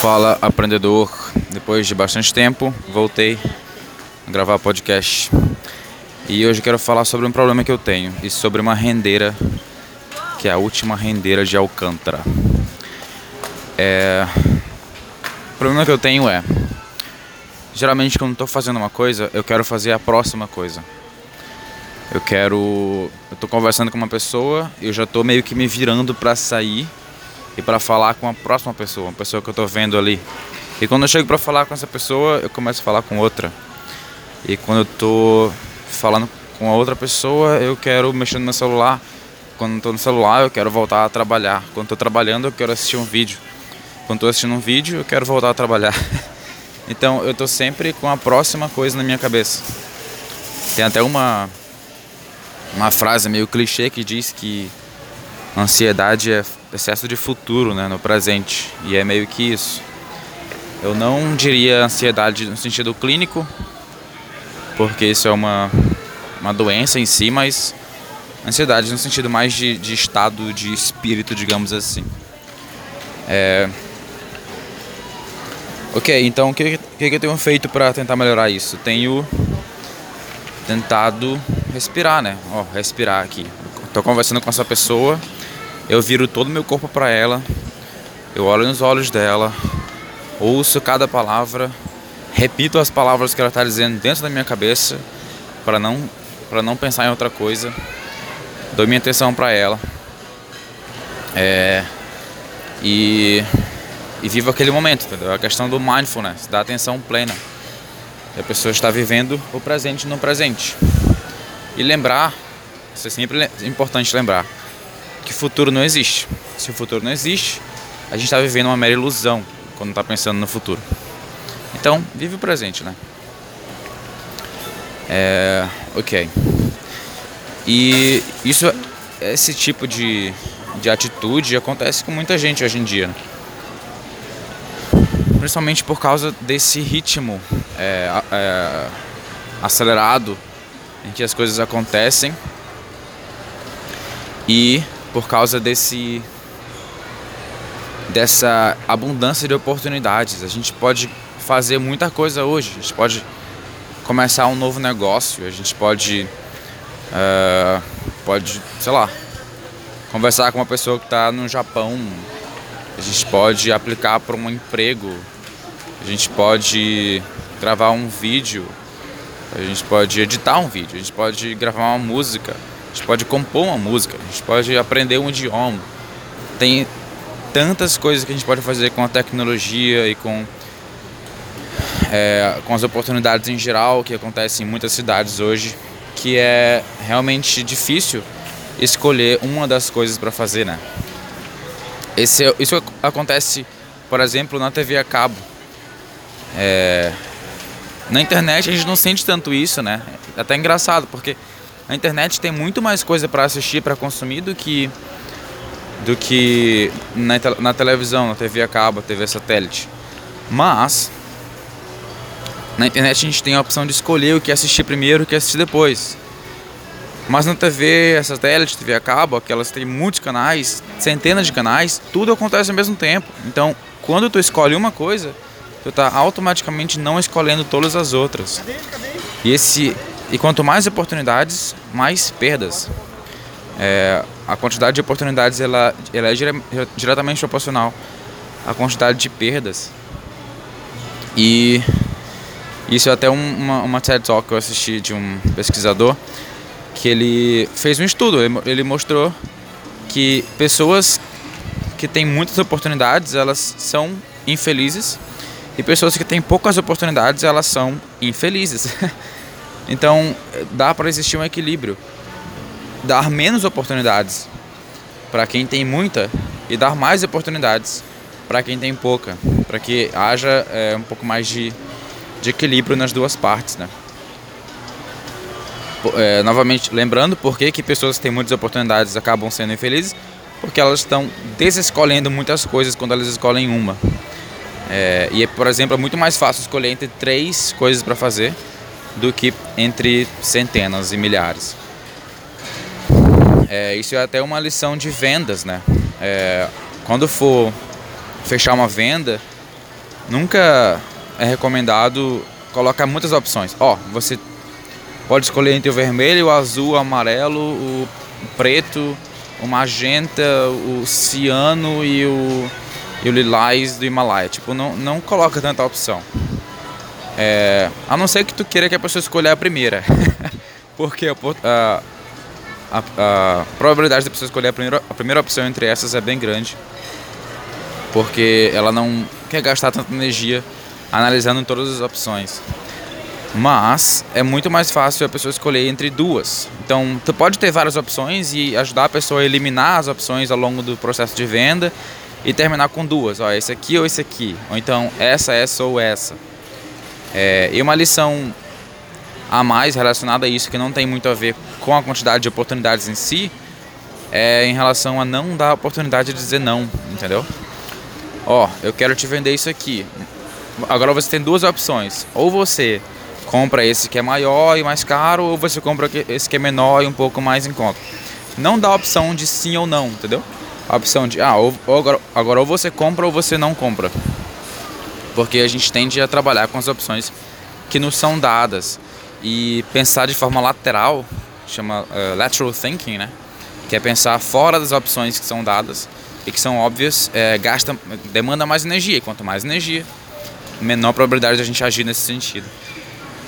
Fala, aprendedor. Depois de bastante tempo, voltei a gravar podcast. E hoje quero falar sobre um problema que eu tenho e sobre uma rendeira, que é a última rendeira de Alcântara. É... O problema que eu tenho é, geralmente quando estou fazendo uma coisa, eu quero fazer a próxima coisa. Eu quero. Eu tô conversando com uma pessoa, eu já tô meio que me virando para sair e para falar com a próxima pessoa, uma pessoa que eu tô vendo ali. E quando eu chego para falar com essa pessoa, eu começo a falar com outra. E quando eu tô falando com a outra pessoa, eu quero mexer no meu celular. Quando tô no celular, eu quero voltar a trabalhar. Quando tô trabalhando, eu quero assistir um vídeo. Quando tô assistindo um vídeo, eu quero voltar a trabalhar. então, eu tô sempre com a próxima coisa na minha cabeça. Tem até uma uma frase meio clichê que diz que ansiedade é excesso de futuro né, no presente. E é meio que isso. Eu não diria ansiedade no sentido clínico, porque isso é uma, uma doença em si, mas ansiedade no sentido mais de, de estado de espírito, digamos assim. É... Ok, então o que, que, que eu tenho feito para tentar melhorar isso? Tenho tentado respirar, né? Ó, respirar aqui. Tô conversando com essa pessoa, eu viro todo o meu corpo para ela, eu olho nos olhos dela, ouço cada palavra, repito as palavras que ela está dizendo dentro da minha cabeça para não para não pensar em outra coisa. Dou minha atenção para ela. É, e e vivo aquele momento, entendeu? A questão do mindfulness, da atenção plena. A pessoa está vivendo o presente no presente. E lembrar, isso é sempre importante lembrar, que futuro não existe. Se o futuro não existe, a gente está vivendo uma mera ilusão quando está pensando no futuro. Então, vive o presente, né? É, ok. E isso, esse tipo de, de atitude acontece com muita gente hoje em dia. Né? Principalmente por causa desse ritmo é, é, acelerado em que as coisas acontecem e por causa desse dessa abundância de oportunidades. A gente pode fazer muita coisa hoje. A gente pode começar um novo negócio. A gente pode uh, pode, sei lá, conversar com uma pessoa que está no Japão. A gente pode aplicar para um emprego. A gente pode gravar um vídeo a gente pode editar um vídeo, a gente pode gravar uma música, gente pode compor uma música, a gente pode aprender um idioma. Tem tantas coisas que a gente pode fazer com a tecnologia e com, é, com as oportunidades em geral que acontecem em muitas cidades hoje, que é realmente difícil escolher uma das coisas para fazer, né? Esse, isso acontece, por exemplo, na TV a cabo. É, na internet a gente não sente tanto isso, né? É até engraçado, porque na internet tem muito mais coisa para assistir, para consumir do que do que na, na televisão, na TV a cabo, TV satélite. Mas na internet a gente tem a opção de escolher o que assistir primeiro e o que assistir depois. Mas na TV satélite, TV a cabo, aquelas têm muitos canais, centenas de canais, tudo acontece ao mesmo tempo. Então, quando tu escolhe uma coisa, tu tá automaticamente não escolhendo todas as outras. E esse e quanto mais oportunidades, mais perdas. É, a quantidade de oportunidades ela, ela é dire, diretamente proporcional à quantidade de perdas. E isso é até um, uma, uma TED Talk que eu assisti de um pesquisador que ele fez um estudo. Ele, ele mostrou que pessoas que têm muitas oportunidades elas são infelizes e pessoas que têm poucas oportunidades, elas são infelizes. então, dá para existir um equilíbrio. Dar menos oportunidades para quem tem muita e dar mais oportunidades para quem tem pouca, para que haja é, um pouco mais de, de equilíbrio nas duas partes, né? É, novamente, lembrando por que, pessoas que têm muitas oportunidades acabam sendo infelizes, porque elas estão desescolhendo muitas coisas quando elas escolhem uma. É, e, por exemplo, é muito mais fácil escolher entre três coisas para fazer do que entre centenas e milhares. É, isso é até uma lição de vendas, né? É, quando for fechar uma venda, nunca é recomendado colocar muitas opções. Ó, oh, você pode escolher entre o vermelho, o azul, o amarelo, o preto, o magenta, o ciano e o, e o lilás do Himalaia. Tipo, não, não coloca tanta opção. É, a não ser que tu queira que a pessoa escolha a primeira. Porque a, a, a, probabilidade da pessoa escolher a primeira, a primeira opção entre essas é bem grande. Porque ela não quer gastar tanta energia analisando todas as opções. Mas é muito mais fácil a pessoa escolher entre duas. Então, tu pode ter várias opções e ajudar a pessoa a eliminar as opções ao longo do processo de venda e terminar com duas. Ó, esse aqui ou esse aqui. Ou então essa, essa ou essa. É, e uma lição a mais relacionada a isso, que não tem muito a ver com a quantidade de oportunidades em si, é em relação a não dar oportunidade de dizer não, entendeu? Ó, eu quero te vender isso aqui. Agora você tem duas opções. Ou você compra esse que é maior e mais caro, ou você compra esse que é menor e um pouco mais em conta. Não dá a opção de sim ou não, entendeu? A opção de, ah, ou, ou agora, agora ou você compra ou você não compra. Porque a gente tende a trabalhar com as opções que nos são dadas e pensar de forma lateral, chama uh, lateral thinking, né? Que é pensar fora das opções que são dadas e que são óbvias, é, gasta, demanda mais energia. E quanto mais energia, menor probabilidade de a gente agir nesse sentido.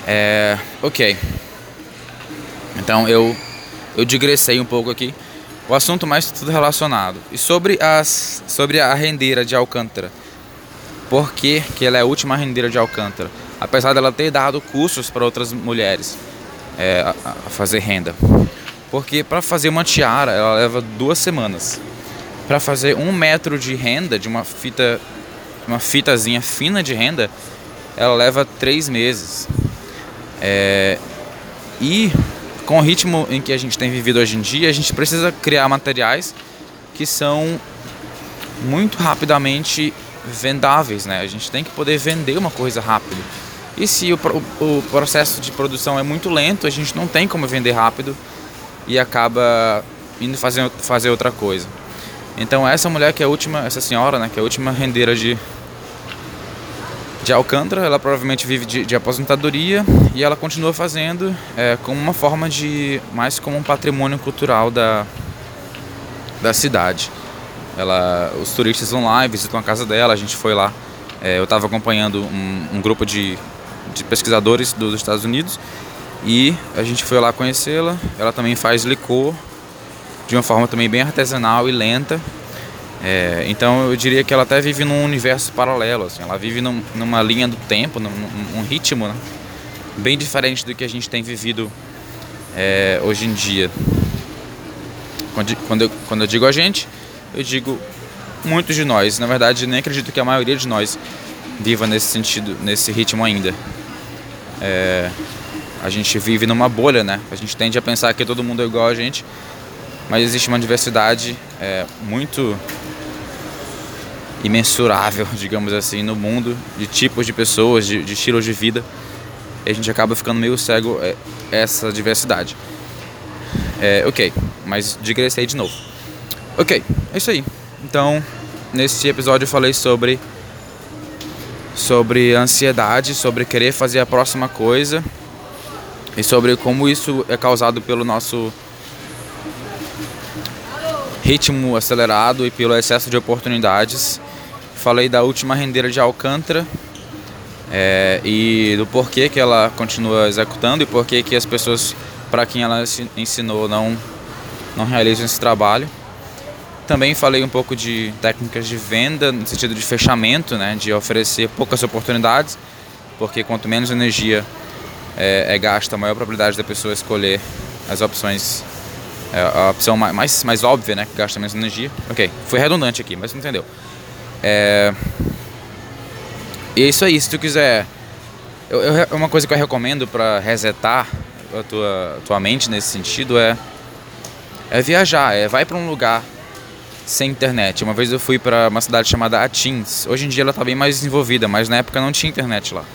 É, ok. Então eu eu digressei um pouco aqui. O assunto mais tudo relacionado. E sobre as sobre a rendeira de Alcântara. Por que, que ela é a última rendeira de Alcântara? Apesar dela ter dado cursos para outras mulheres é, a, a fazer renda. Porque para fazer uma tiara ela leva duas semanas. Para fazer um metro de renda de uma fita uma fitazinha fina de renda, ela leva três meses. É, e com o ritmo em que a gente tem vivido hoje em dia, a gente precisa criar materiais que são muito rapidamente vendáveis, né? A gente tem que poder vender uma coisa rápido. E se o, o, o, processo de produção é muito lento, a gente não tem como vender rápido e acaba indo fazer, fazer outra coisa. Então essa mulher que é a última, essa senhora, né, que é a última rendeira de de Alcântara, ela provavelmente vive de, de aposentadoria e ela continua fazendo é, como uma forma de mais como um patrimônio cultural da, da cidade. Ela, os turistas vão lá e visitam a casa dela, a gente foi lá. É, eu estava acompanhando um, um, grupo de, de pesquisadores dos Estados Unidos e a gente foi lá conhecê-la. Ela também faz licor de uma forma também bem artesanal e lenta. É, então eu diria que ela até vive num universo paralelo, assim, ela vive num, numa linha do tempo, num, num ritmo né? bem diferente do que a gente tem vivido é, hoje em dia. Quando, quando, eu, quando eu digo a gente, eu digo muitos de nós. Na verdade, nem acredito que a maioria de nós viva nesse sentido, nesse ritmo ainda. É, a gente vive numa bolha, né? A gente tende a pensar que todo mundo é igual a gente, mas existe uma diversidade é, muito imensurável, digamos assim, no mundo de tipos de pessoas, de, de estilos de vida. E a gente acaba ficando meio cego é, essa diversidade. É, ok, mas digressei de novo. Ok, é isso aí. Então, nesse episódio eu falei sobre sobre ansiedade, sobre querer fazer a próxima coisa e sobre como isso é causado pelo nosso ritmo acelerado e pelo excesso de oportunidades Falei da última rendeira de Alcântara é, e do porquê que ela continua executando e porquê que as pessoas para quem ela ensinou não, não realizam esse trabalho. Também falei um pouco de técnicas de venda, no sentido de fechamento, né, de oferecer poucas oportunidades, porque quanto menos energia é, é gasta, maior a probabilidade da pessoa escolher as opções, é, a opção mais, mais óbvia, né, que gasta menos energia. Ok, foi redundante aqui, mas você entendeu. É... E é isso aí, se tu quiser. Eu, eu, uma coisa que eu recomendo para resetar a tua, tua mente nesse sentido é, é viajar, é vai para um lugar sem internet. Uma vez eu fui para uma cidade chamada Atins. Hoje em dia ela está bem mais desenvolvida, mas na época não tinha internet lá.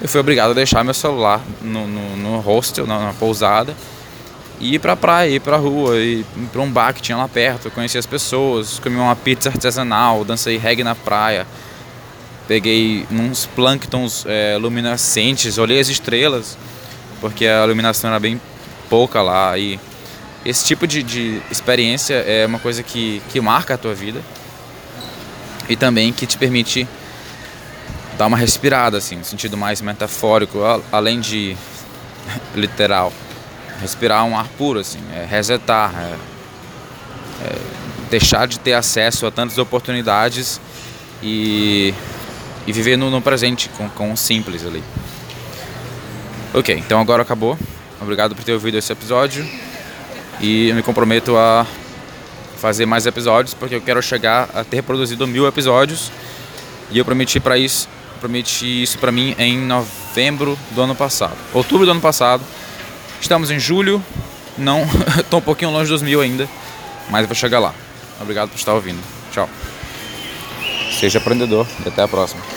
Eu fui obrigado a deixar meu celular no, no, no hostel, na, na pousada, E ir pra praia, ir pra rua, ir pra um bar que tinha lá perto, conhecer as pessoas, comer uma pizza artesanal, dancei reggae na praia. Peguei uns plânctons é, luminescentes, olhei as estrelas, porque a iluminação era bem pouca lá. E esse tipo de, de experiência é uma coisa que, que marca a tua vida e também que te permite dar uma respirada, assim, no sentido mais metafórico, além de literal. Respirar um ar puro, assim, é resetar, é, é deixar de ter acesso a tantas oportunidades e, e viver no, no presente com, com o simples ali. Ok, então agora acabou. Obrigado por ter ouvido esse episódio e eu me comprometo a fazer mais episódios porque eu quero chegar a ter produzido mil episódios. E eu prometi para isso prometi isso para mim em novembro do ano passado outubro do ano passado. Estamos em julho não estou um pouquinho longe dos mil ainda mas vou chegar lá. Obrigado por estar ouvindo. Tchau. Seja aprendedor e até a próxima